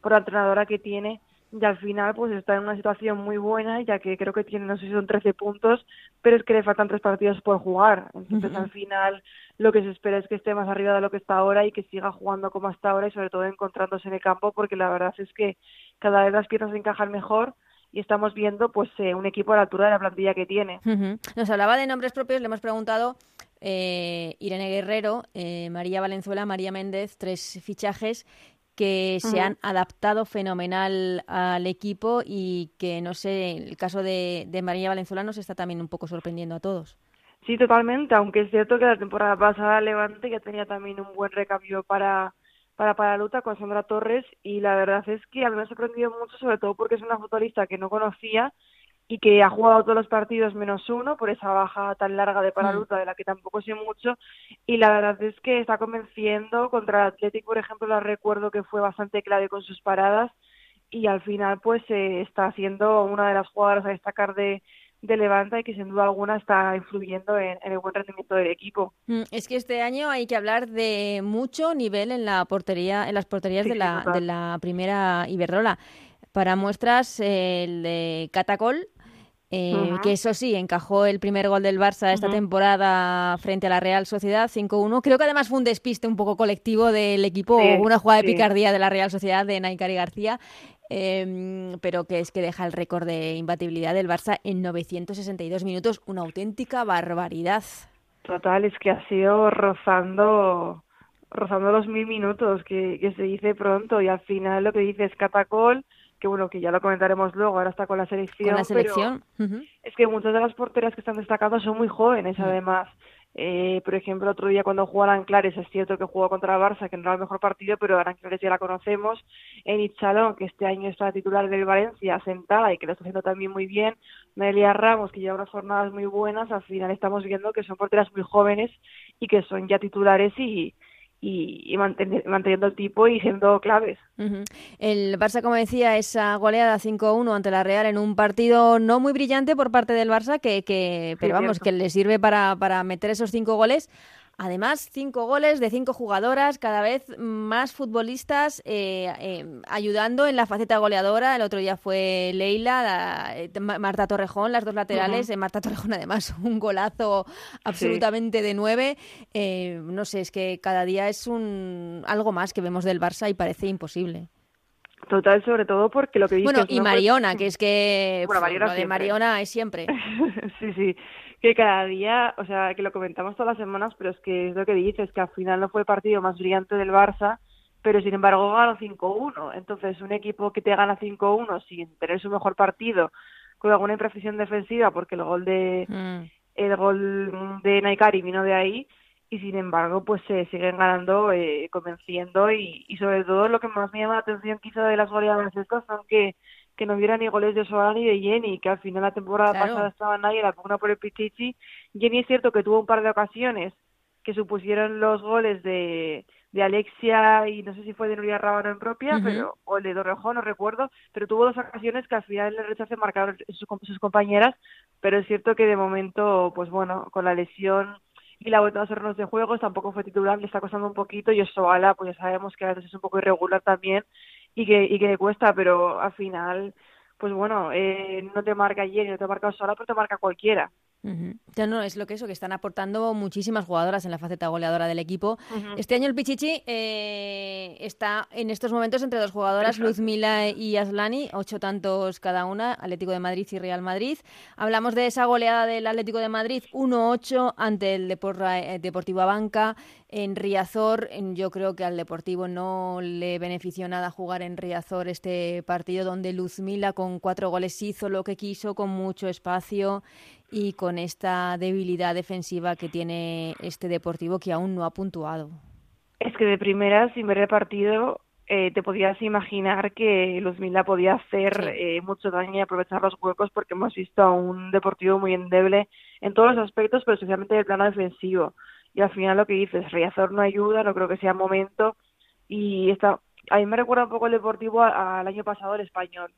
por la entrenadora que tiene y al final pues está en una situación muy buena ya que creo que tiene no sé si son 13 puntos pero es que le faltan tres partidos por jugar. Entonces al final lo que se espera es que esté más arriba de lo que está ahora y que siga jugando como hasta ahora y sobre todo encontrándose en el campo porque la verdad es que cada vez las piezas encajan mejor y estamos viendo pues eh, un equipo a la altura de la plantilla que tiene. Nos hablaba de nombres propios, le hemos preguntado eh, Irene Guerrero, eh, María Valenzuela, María Méndez, tres fichajes que se han adaptado fenomenal al equipo y que, no sé, el caso de, de María Valenzuela nos está también un poco sorprendiendo a todos. Sí, totalmente, aunque es cierto que la temporada pasada Levante ya tenía también un buen recambio para, para, para Luta con Sandra Torres y la verdad es que a mí me ha sorprendido mucho, sobre todo porque es una futbolista que no conocía y que ha jugado todos los partidos menos uno por esa baja tan larga de Paraluta mm. de la que tampoco sé mucho y la verdad es que está convenciendo contra el Athletic por ejemplo la recuerdo que fue bastante clave con sus paradas y al final pues eh, está siendo una de las jugadoras a destacar de, de Levanta y que sin duda alguna está influyendo en, el buen rendimiento del equipo. Mm, es que este año hay que hablar de mucho nivel en la portería, en las porterías de, la, de la primera Iberdrola. Para muestras, el de Catacol eh, que eso sí, encajó el primer gol del Barça esta temporada frente a la Real Sociedad 5-1. Creo que además fue un despiste un poco colectivo del equipo, una jugada de picardía de la Real Sociedad de Naikari García, em, pero que es que deja el récord de imbatibilidad del Barça en 962 minutos, una auténtica barbaridad. Total, es que ha sido rozando rozando los mil minutos, que, que se dice pronto, y al final lo que dice es Catacol que bueno, que ya lo comentaremos luego, ahora está con la selección. Con la selección. Es que muchas de las porteras que están destacadas son muy jóvenes, además. Eh, por ejemplo, otro día cuando jugó Anclares, es cierto que jugó contra Barça, que no era el mejor partido, pero Anclares ya la conocemos. En Ichalón, que este año está titular del Valencia, sentada y que lo está haciendo también muy bien. Melia Ramos, que lleva unas jornadas muy buenas. Al final estamos viendo que son porteras muy jóvenes y que son ya titulares y, y, manteniendo el tipo y siendo claves. El Barça, como decía, esa goleada 5-1 ante la Real en un partido no muy brillante por parte del Barça, que, que pero vamos, que le sirve para, para meter esos cinco goles. Además, cinco goles de cinco jugadoras, cada vez más futbolistas eh, eh, ayudando en la faceta goleadora. El otro día fue Leila, eh, Marta Torrejón, las dos laterales. Marta Torrejón, además, un golazo absolutamente de nueve. no sé, es que cada día es un algo más que vemos del Barça y parece imposible. Total, sobre todo porque lo que dices... Bueno, y Mariona, que es que bueno, lo de Mariona es siempre. sí, sí que cada día, o sea, que lo comentamos todas las semanas, pero es que es lo que dices, que al final no fue el partido más brillante del Barça, pero sin embargo ganó 5-1. Entonces, un equipo que te gana 5-1 sin tener su mejor partido, con alguna imprecisión defensiva, porque el gol de mm. el gol de Naikari vino de ahí, y sin embargo, pues se siguen ganando, eh, convenciendo, y, y sobre todo lo que más me llama la atención quizá de las goleadas estas son que que no hubiera ni goles de Soa ni de Jenny, que al final la temporada pasada estaba nadie, la pugna por el Pichichi. Jenny es cierto que tuvo un par de ocasiones que supusieron los goles de, de Alexia y no sé si fue de Nuria Rábano en propia, pero o el de Dorrejón, no recuerdo, pero tuvo dos ocasiones que al final le rechace marcaron sus, sus compañeras, pero es cierto que de momento, pues bueno, con la lesión y la vuelta a hacernos de juegos tampoco fue titular, le está costando un poquito y eso, pues ya sabemos que a veces es un poco irregular también y que, y que cuesta, pero al final, pues bueno, eh, no te marca ayer, no te marca sola, pero te marca cualquiera. No, es lo que eso, que están aportando muchísimas jugadoras en la faceta goleadora del equipo. Este año el Pichichi eh, está en estos momentos entre dos jugadoras, Luzmila y Aslani, ocho tantos cada una, Atlético de Madrid y Real Madrid. Hablamos de esa goleada del Atlético de Madrid, 1-8 ante el eh, Deportivo Abanca en Riazor. Yo creo que al Deportivo no le benefició nada jugar en Riazor este partido donde Luzmila con cuatro goles hizo lo que quiso con mucho espacio y con esta debilidad defensiva que tiene este Deportivo que aún no ha puntuado. Es que de primera, sin ver el partido, eh, te podías imaginar que Luzmila podía hacer eh, mucho daño y aprovechar los huecos porque hemos visto a un Deportivo muy endeble en todos los aspectos, pero especialmente en el plano defensivo. Y al final lo que dices, Riazor no ayuda, no creo que sea momento. Y está, a mí me recuerda un poco el Deportivo al año pasado el Español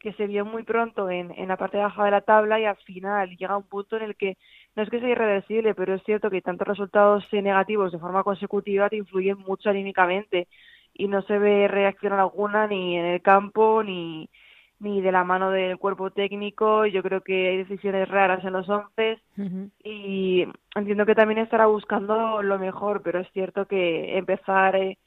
que se vio muy pronto en, en la parte baja de la tabla y al final llega un punto en el que no es que sea irreversible, pero es cierto que tantos resultados negativos de forma consecutiva te influyen mucho anímicamente y no se ve reacción alguna ni en el campo ni, ni de la mano del cuerpo técnico. Yo creo que hay decisiones raras en los once y entiendo que también estará buscando lo mejor, pero es cierto que empezar eh,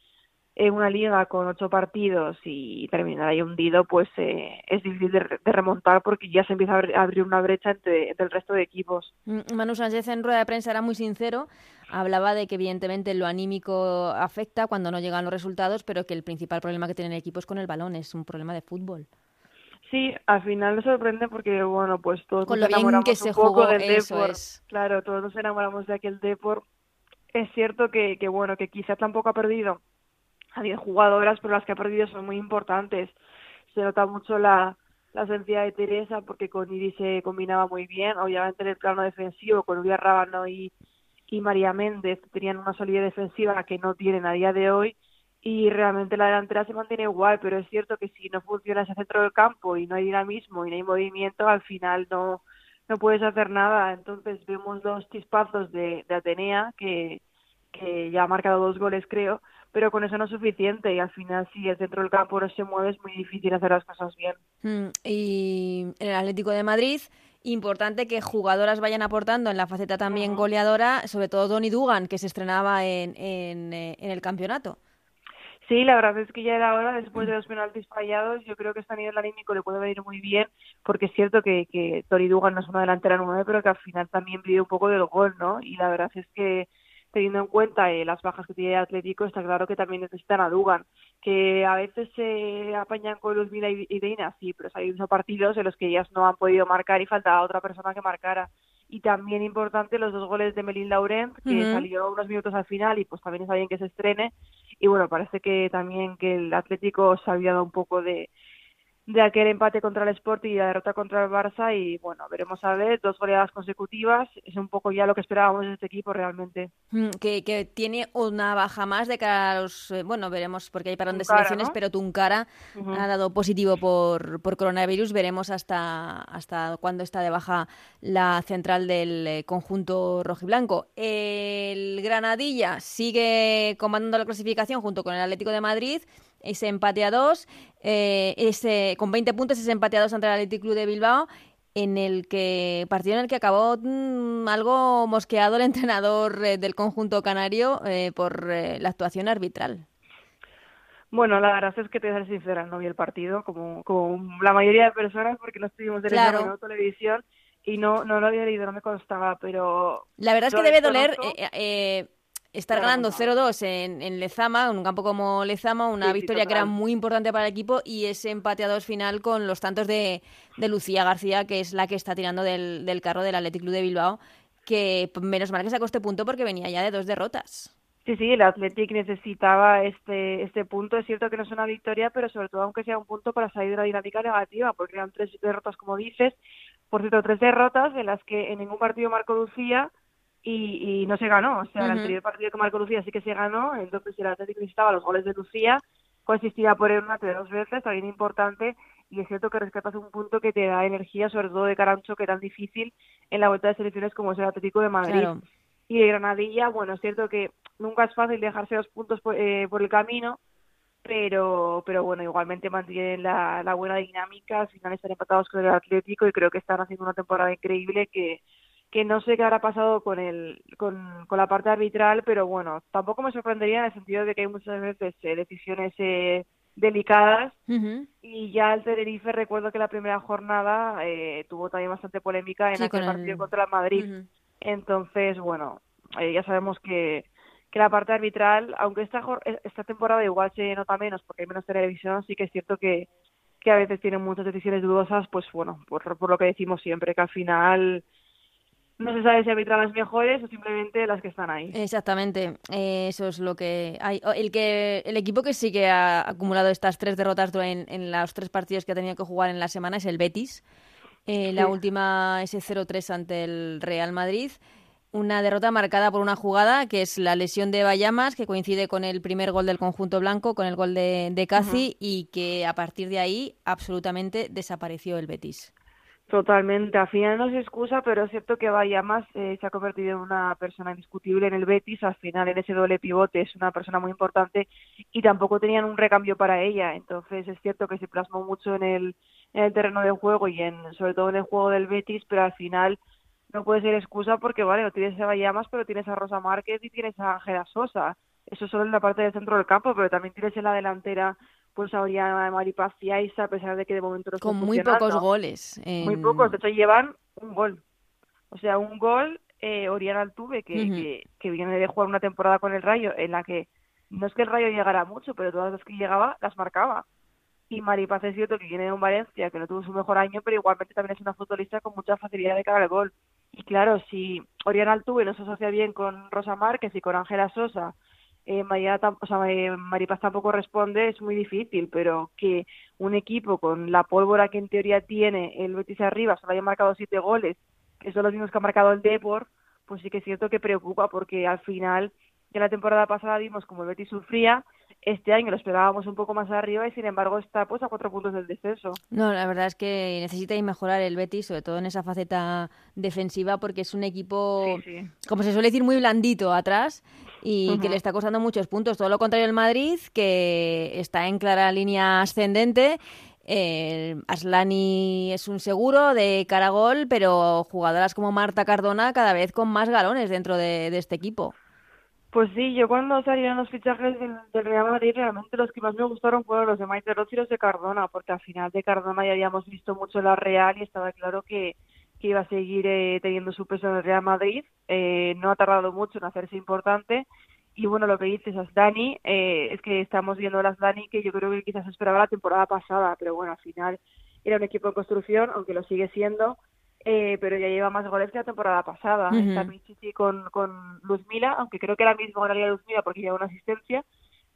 en una liga con ocho partidos y terminar ahí hundido, pues eh, es difícil de, remontar porque ya se empieza a abrir una brecha entre, el resto de equipos. Mm, Manu Sánchez en rueda de prensa era muy sincero, hablaba de que evidentemente lo anímico afecta cuando no llegan los resultados, pero que el principal problema que tiene el equipo es con el balón, es un problema de fútbol. Sí, al final nos sorprende porque, bueno, pues todos con nos lo enamoramos que se un poco jugó, del Es. Claro, todos nos enamoramos de aquel Depor. Es cierto que, que, bueno, que quizá tampoco ha perdido a 10 jugadoras, pero las que ha perdido son muy importantes. Se nota mucho la, la ausencia de Teresa porque con Iris se combinaba muy bien. Obviamente en el plano defensivo, con Uriah Rábano y, y María Méndez tenían una solidez defensiva que no tienen a día de hoy y realmente la delantera se mantiene igual, pero es cierto que si no funciona ese centro del campo y no hay dinamismo y no hay movimiento, al final no, no puedes hacer nada. Entonces vemos dos chispazos de, de Atenea que, que ya ha marcado dos goles creo, pero con eso no es suficiente y al final si el centro del campo no se mueve es muy difícil hacer las cosas bien. Mm, y en el Atlético de Madrid, importante que jugadoras vayan aportando en la faceta también goleadora, sobre todo Donny Dugan, que se estrenaba en, en, eh, en, el campeonato. Sí, la verdad es que ya era hora, después de los penaltis fallados, yo creo que este nivel anímico le puede venir muy bien, porque es cierto que, que Tori Dugan no es una delantera nueve, pero que al final también pide un poco del gol, ¿no? Y la verdad es que teniendo en cuenta eh, las bajas que tiene el Atlético, está claro que también necesitan a Dugan, que a veces se apañan con Luzmila y, y Deina, sí, pero hay muchos partidos en los que ellas no han podido marcar y faltaba otra persona que marcara. Y también importante los dos goles de Melin Laurent, que salió unos minutos al final y pues también está bien que se estrene. Y bueno, parece que también que el Atlético se ha olvidado un poco de, de aquel empate contra el Sporting y la derrota contra el Barça y bueno, veremos a ver, dos goleadas consecutivas, es un poco ya lo que esperábamos de este equipo realmente. Mm, que, que tiene una baja más de cara a los, eh, bueno, veremos porque hay parón de selecciones, ¿no? pero Tuncara uh -huh. ha dado positivo por, por coronavirus, veremos hasta, hasta cuándo está de baja la central del eh, conjunto rojiblanco. El Granadilla sigue comandando la clasificación junto con el Atlético de Madrid, ese empate a dos, eh, ese, con 20 puntos, ese empate a dos ante el Athletic Club de Bilbao, en el que partido en el que acabó mmm, algo mosqueado el entrenador eh, del conjunto canario eh, por eh, la actuación arbitral. Bueno, la verdad es que te voy a ser sincera, no vi el partido como, como la mayoría de personas porque no estuvimos de claro. la televisión y no, no lo había leído, no me constaba, pero... La verdad es que debe doler... Eh, eh, estar ganando 0-2 en, en, Lezama, en un campo como Lezama, una sí, victoria sí, que era muy importante para el equipo y ese empate a dos final con los tantos de, de Lucía García, que es la que está tirando del, del carro del Athletic Club de Bilbao, que menos mal que sacó este punto porque venía ya de dos derrotas. Sí, sí, el Athletic necesitaba este, este punto. Es cierto que no es una victoria, pero sobre todo aunque sea un punto para salir de la dinámica negativa, porque eran tres derrotas, como dices. Por cierto, tres derrotas de las que en ningún partido marcó Lucía y, y no se ganó. O sea, uh -huh. el anterior partido que marcó Lucía sí que se ganó, entonces el Atlético necesitaba los goles de Lucía, consistía por el mate de dos veces, también importante, y es cierto que rescatas un punto que te da energía, sobre todo de cara choque tan difícil en la vuelta de selecciones como es el Atlético de Madrid. Claro. Y de Granadilla, bueno, es cierto que nunca es fácil dejarse los puntos por, eh, por el camino, pero pero bueno, igualmente mantienen la, la buena dinámica, al final están empatados con el Atlético y creo que están haciendo una temporada increíble que que no sé qué habrá pasado con, el, con, con la parte arbitral, pero bueno, tampoco me sorprendería en el sentido de que hay muchas veces eh, decisiones eh, delicadas. Y ya el Tenerife recuerdo que la primera jornada eh, tuvo también bastante polémica en aquel partido contra el Madrid. Entonces, bueno, eh, ya sabemos que, que la parte arbitral, aunque esta, esta temporada igual se nota menos porque hay menos televisión, sí que es cierto que, que a veces tienen muchas decisiones dudosas, pues bueno, por, por lo que decimos siempre, que al final no se sabe si arbitran las mejores o simplemente las que están ahí. Exactamente, eh, eso es lo que hay. El que el equipo que sí que ha acumulado estas tres derrotas en, en los tres partidos que ha tenido que jugar en la semana es el Betis. Eh, La última es 0-3 ante el Real Madrid. Una derrota marcada por una jugada que es la lesión de Bayamas, que coincide con el primer gol del conjunto blanco, con el gol de, de Casi, y que a partir de ahí absolutamente desapareció el Betis. Totalmente. Al final no se excusa, pero es cierto que Bayamas eh, se ha convertido en una persona indiscutible en el Betis. Al final, en ese doble pivote, es una persona muy importante y tampoco tenían un recambio para ella. Entonces, es cierto que se plasmó mucho en el, en el terreno de juego y en sobre todo en el juego del Betis, pero al final no puede ser excusa porque, vale, no tienes a Bayamas, pero tienes a Rosa Márquez y tienes a Ángela Sosa. Eso solo en la parte del centro del campo, pero también tienes en la delantera pues a Oriana Maripaz y Aisa, a pesar de que de momento no Con muy pocos goles. Muy pocos, de hecho llevan un gol. O sea, un gol eh, Oriana Altuve, que, que, viene de jugar una temporada con el Rayo, en la que no es que el Rayo llegara mucho, pero todas las que llegaba las marcaba. Y Maripaz es cierto que viene de un Valencia, que no tuvo su mejor año, pero igualmente también es una futbolista con mucha facilidad de cara al gol. Y claro, si Oriana Altuve no se asocia bien con Rosa Márquez y con Ángela Sosa, eh, María, o sea, eh, Maripaz tampoco responde, es muy difícil, pero que un equipo con la pólvora que en teoría tiene el Betis arriba solo haya marcado siete goles, que son los mismos que ha marcado el Depor, pues sí que es cierto que preocupa, porque al final, de la temporada pasada vimos como el Betis sufría, este año lo esperábamos un poco más arriba y sin embargo está pues a cuatro puntos del descenso. No, la verdad es que necesita mejorar el Betis, sobre todo en esa faceta defensiva, porque es un equipo, como se suele decir, muy blandito atrás y que le está costando muchos puntos. Todo lo contrario el Madrid, que está en clara línea ascendente. Aslani es un seguro de Caragol, pero jugadoras como Marta Cardona cada vez con más galones dentro de este equipo. Pues sí, yo cuando salieron los fichajes del, Real Madrid, realmente los que más me gustaron fueron los de Maite Rossi y los de Cardona, porque al final de Cardona ya habíamos visto mucho la Real y estaba claro que, que iba a seguir eh, teniendo su peso en el Real Madrid. Eh, no ha tardado mucho en hacerse importante. Y bueno, lo que dices, Asdani, eh, es que estamos viendo a Asdani que yo creo que quizás esperaba la temporada pasada, pero bueno, al final era un equipo en construcción, aunque lo sigue siendo eh, pero ya lleva más goles que la temporada pasada. Está Michichi con, con Luzmila, aunque creo que ahora mismo ganaría Luzmila porque lleva una asistencia,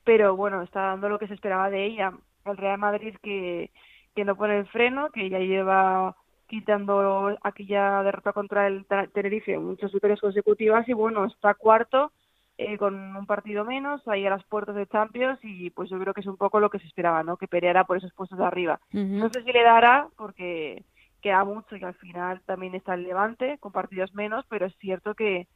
pero bueno, está dando lo que se esperaba de ella. El Real Madrid que, que no pone el freno, que ya lleva quitando aquella derrota contra el Tenerife muchas victorias consecutivas y bueno, está cuarto eh, con un partido menos, ahí a las puertas de Champions y pues yo creo que es un poco lo que se esperaba, ¿no? Que peleara por esos puestos de arriba. No sé si le dará porque queda mucho y al final también está el Levante con partidos menos, pero es cierto que,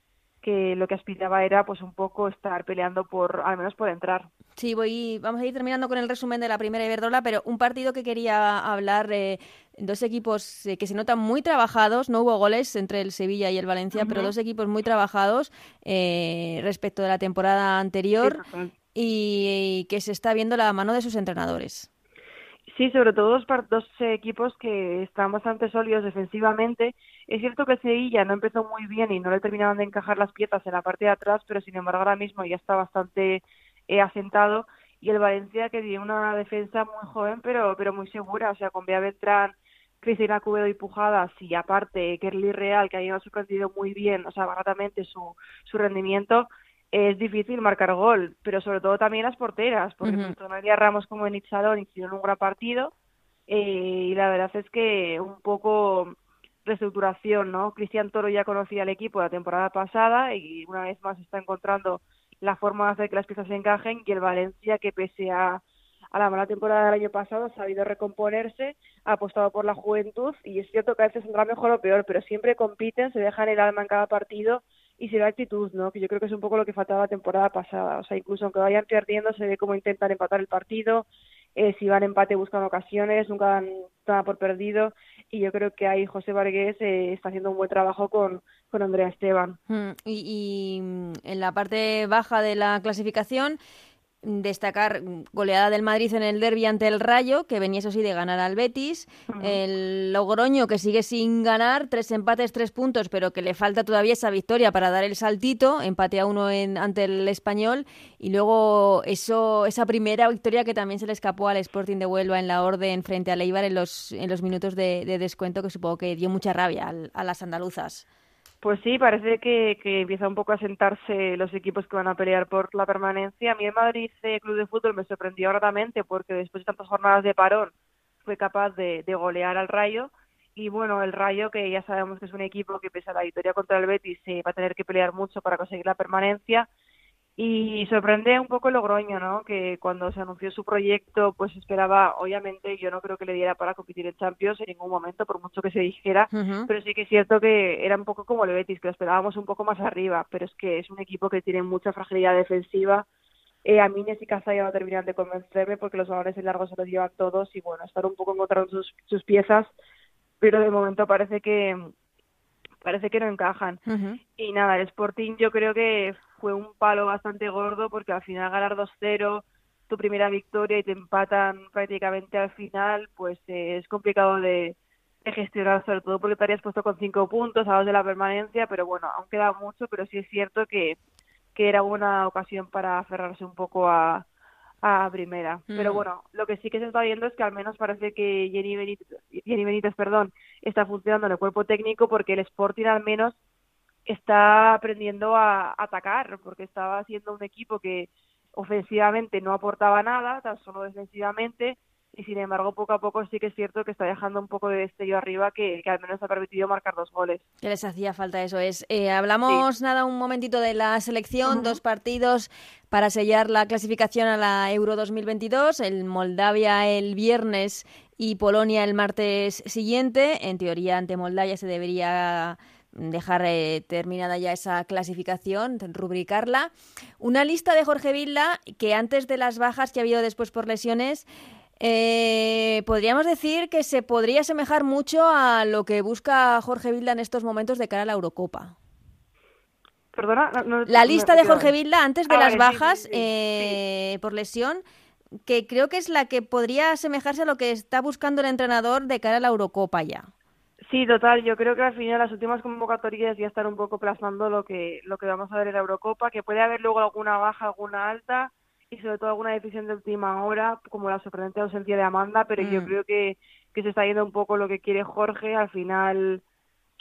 que lo que aspiraba era pues un poco estar peleando por al menos por entrar. Sí, voy vamos a ir terminando con el resumen de la primera Iberdrola, pero un partido que quería hablar eh, dos equipos eh, que se notan muy trabajados, no hubo goles entre el Sevilla y el Valencia, pero dos equipos muy trabajados eh, respecto de la temporada anterior y que se está viendo la mano de sus entrenadores. Sí, sobre todo dos, dos equipos que están bastante sólidos defensivamente. Es cierto que Sevilla no empezó muy bien y no le terminaban de encajar las piezas en la parte de atrás, pero sin embargo ahora mismo ya está bastante eh, asentado. Y el Valencia que tiene una defensa muy joven, pero, pero muy segura. O sea, con Bea Beltrán, Cristina Cubedo y Pujadas y aparte Kerly Real, que ha sorprendido muy bien, o sea, baratamente su, su rendimiento es difícil marcar gol, pero sobre todo también las porteras, porque tanto Nadia Ramos como en Itzalón hicieron un gran partido eh, y la verdad es que un poco reestructuración, ¿no? Cristian Toro ya conocía al equipo la temporada pasada y una vez más está encontrando la forma de hacer que las piezas se encajen y el Valencia que pese a, a la mala temporada del año pasado ha sabido recomponerse, ha apostado por la juventud y es cierto que a veces saldrá mejor o peor, pero siempre compiten, se dejan el alma en cada partido y se ve actitud, ¿no? Que yo creo que es un poco lo que faltaba la temporada pasada. O sea, incluso aunque vayan perdiendo, se ve cómo intentan empatar el partido. Eh, si van empate buscan ocasiones, nunca dan nada por perdido. Y yo creo que ahí José Vargas eh, está haciendo un buen trabajo con, con Andrea Esteban. Mm, y, y mm, en la parte baja de la clasificación, destacar goleada del Madrid en el derby ante el Rayo, que venía eso sí de ganar al Betis, el Logroño que sigue sin ganar, tres empates, tres puntos, pero que le falta todavía esa victoria para dar el saltito, empate a uno en, ante el Español, y luego eso esa primera victoria que también se le escapó al Sporting de Huelva en la orden frente al Eibar en los, en los minutos de, descuento, que supongo que dio mucha rabia a las andaluzas. Pues sí, parece que, que, empieza un poco a sentarse los equipos que van a pelear por la permanencia. A mí el Madrid eh, Club de Fútbol me sorprendió gratamente porque después de tantas jornadas de parón fue capaz de, de, golear al Rayo. Y bueno, el Rayo, que ya sabemos que es un equipo que pese a la victoria contra el Betis se va a tener que pelear mucho para conseguir la permanencia, y sorprende un poco Logroño, ¿no? Que cuando se anunció su proyecto, pues esperaba, obviamente, yo no creo que le diera para competir en Champions en ningún momento, por mucho que se dijera, pero sí que es cierto que era un poco como el Betis, que lo esperábamos un poco más arriba, pero es que es un equipo que tiene mucha fragilidad defensiva. Eh, a mí Nessie ya va a terminar de convencerme porque los valores en largo se los llevan todos y bueno, estar un poco encontrando sus, sus piezas, pero de momento parece que parece que no encajan. Y nada, el Sporting yo creo que fue un palo bastante gordo porque al final ganar 2-0, tu primera victoria y te empatan prácticamente al final, pues eh, es complicado de, gestionar, sobre todo porque te habías puesto con 5 puntos a dos de la permanencia, pero bueno, aún queda mucho, pero sí es cierto que, que era una ocasión para aferrarse un poco a, a primera. Pero bueno, lo que sí que se está viendo es que al menos parece que Jenny Benítez, Jenny Benítez perdón, está funcionando en el cuerpo técnico porque el Sporting al menos está aprendiendo a atacar, porque estaba siendo un equipo que ofensivamente no aportaba nada, tan solo defensivamente, y sin embargo poco a poco sí que es cierto que está dejando un poco de destello arriba que, al menos ha permitido marcar dos goles. Que les hacía falta eso es. Eh, hablamos nada un momentito de la selección, dos partidos para sellar la clasificación a la Euro 2022, el Moldavia el viernes y Polonia el martes siguiente. En teoría ante Moldavia se debería dejar eh, terminada ya esa clasificación, rubricarla. Una lista de Jorge Villa que antes de las bajas que ha habido después por lesiones eh, podríamos decir que se podría asemejar mucho a lo que busca Jorge Vilda en estos momentos de cara a la Eurocopa. Perdona, la lista de Jorge Vilda antes de ah, las bajas eh, por lesión, que creo que es la que podría asemejarse a lo que está buscando el entrenador de cara a la Eurocopa ya. Sí, total. Yo creo que al final las últimas convocatorias ya están un poco plasmando lo que lo que vamos a ver en la Eurocopa, que puede haber luego alguna baja, alguna alta, y sobre todo alguna decisión de última hora, como la sorprendente ausencia de Amanda, pero yo mm. creo que, que se está yendo un poco lo que quiere Jorge, al final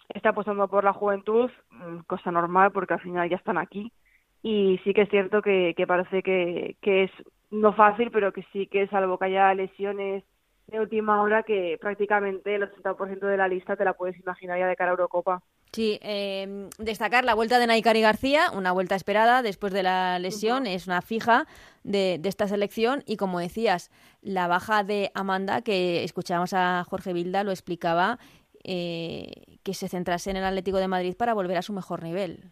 está apostando por la juventud, mm, cosa normal porque al final ya están aquí, y sí que es cierto que, que parece que, que es no fácil, pero que sí que salvo que haya lesiones de última hora que prácticamente el 80% de la lista te la puedes imaginar ya de cara a Eurocopa. Sí, eh, destacar la vuelta de Naikari García, una vuelta esperada después de la lesión, es una fija de, de, esta selección y como decías, la baja de Amanda, que escuchábamos a Jorge Vilda, lo explicaba, eh, que se centrase en el Atlético de Madrid para volver a su mejor nivel.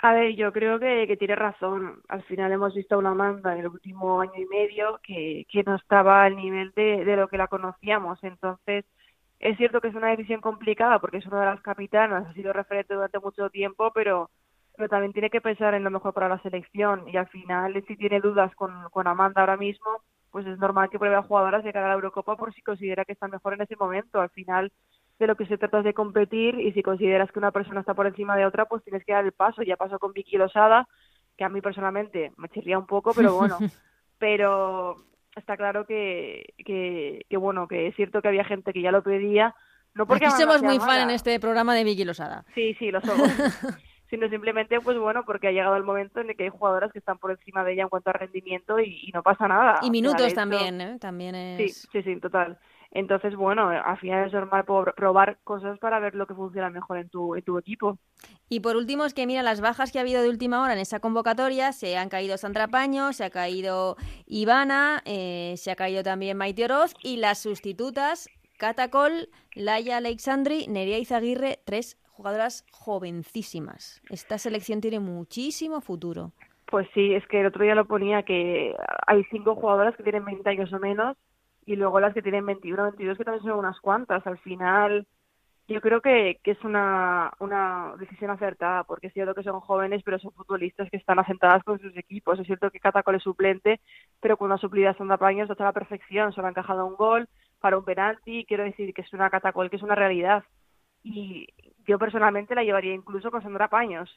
A ver, yo creo que, tiene razón. Al final hemos visto a una Amanda en el último año y medio que, que no estaba al nivel de, de lo que la conocíamos. Entonces, es cierto que es una decisión complicada porque es una de las capitanas, ha sido referente durante mucho tiempo, pero, pero también tiene que pensar en lo mejor para la selección y al final si tiene dudas con, con Amanda ahora mismo, pues es normal que pruebe a jugadoras de cara a la Eurocopa por si considera que está mejor en ese momento. Al final de lo que se trata es de competir y si consideras que una persona está por encima de otra, pues tienes que dar el paso. Ya pasó con Vicky Losada, que a mí personalmente me chirría un poco, pero bueno, pero está claro que, que, bueno, que es cierto que había gente que ya lo pedía. No porque Aquí somos muy fan en este programa de Vicky Losada. Sí, sí, lo somos. sino simplemente, pues bueno, porque ha llegado el momento en el que hay jugadoras que están por encima de ella en cuanto a rendimiento y, no pasa nada. Y minutos también, ¿eh? También es... Sí, sí, sí, total. Entonces, bueno, al final es normal probar cosas para ver lo que funciona mejor en tu, en tu equipo. Y por último, es que mira, las bajas que ha habido de última hora en esa convocatoria, se han caído Sandra Paño, se ha caído Ivana, eh, se ha caído también Maite Oroz y las sustitutas, Catacol, Laia Alexandri, Nerea Izaguirre, tres jugadoras jovencísimas. Esta selección tiene muchísimo futuro. Pues sí, es que el otro día lo ponía que hay cinco jugadoras que tienen 20 años o menos y luego las que tienen 21, 22 que también son unas cuantas. Al final yo creo que, que es una, una decisión acertada, porque es cierto que son jóvenes, pero son futbolistas que están asentadas con sus equipos. Es cierto que Catacol es suplente, pero cuando ha suplido a Sandra Paños está a la perfección. Se le ha encajado un gol para un penalti. Quiero decir que es una Catacol, que es una realidad. Y yo personalmente la llevaría incluso con Sandra Paños.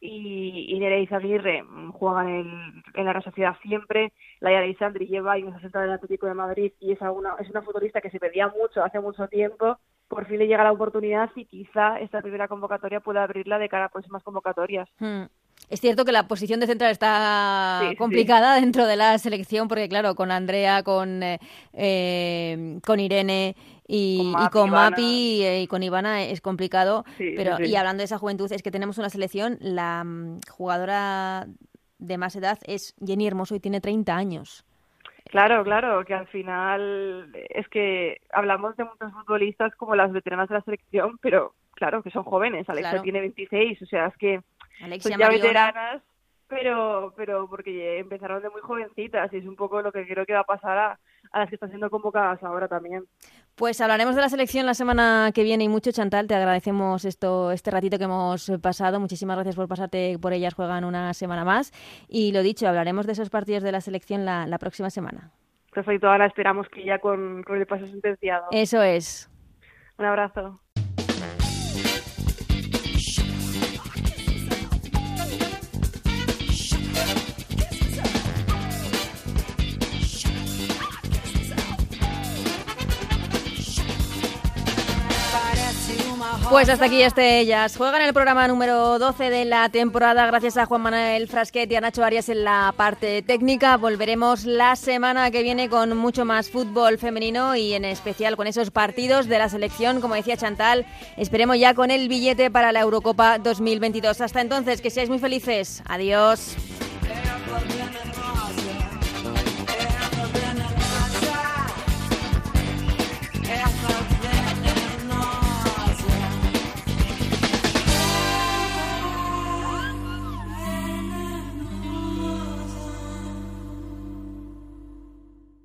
Y, y Nereida Aguirre juega en, en la Real Sociedad siempre. La Yara Isandri lleva años asentada en el Atlético de Madrid y es una, es una futbolista que se pedía mucho hace mucho tiempo por fin le llega la oportunidad y quizá esta primera convocatoria pueda abrirla de cara a próximas convocatorias. Hmm. Es cierto que la posición de central está complicada dentro de la selección porque, claro, con Andrea, con, eh, eh, con Irene y con, Mapi eh, y, con Ivana es complicado. pero Y hablando de esa juventud, es que tenemos una selección, la mm, jugadora de más edad es Jenny Hermoso y tiene 30 años. Claro, claro, que al final es que hablamos de muchos futbolistas como las veteranas de la selección, pero claro, que son jóvenes. Alexia tiene 26, o sea, es que son ya veteranas, pero pero porque empezaron de muy jovencitas y es un poco lo que creo que va a pasar a, a las que están siendo convocadas ahora también. Pues hablaremos de la selección la semana que viene y mucho, Chantal. Te agradecemos esto, este ratito que hemos pasado. Muchísimas gracias por pasarte por ellas. Juegan una semana más. Y lo dicho, hablaremos de esos partidos de la selección la, la próxima semana. Perfecto, ahora esperamos que ya con, con el paso sentenciado. Eso es. Un abrazo. Pues hasta aquí este Ellas. Juegan el programa número 12 de la temporada gracias a Juan Manuel Frasquet y a Nacho Arias en la parte técnica. Volveremos la semana que viene con mucho más fútbol femenino y en especial con esos partidos de la selección, como decía Chantal. Esperemos ya con el billete para la Eurocopa 2022. Hasta entonces, que seáis muy felices. Adiós.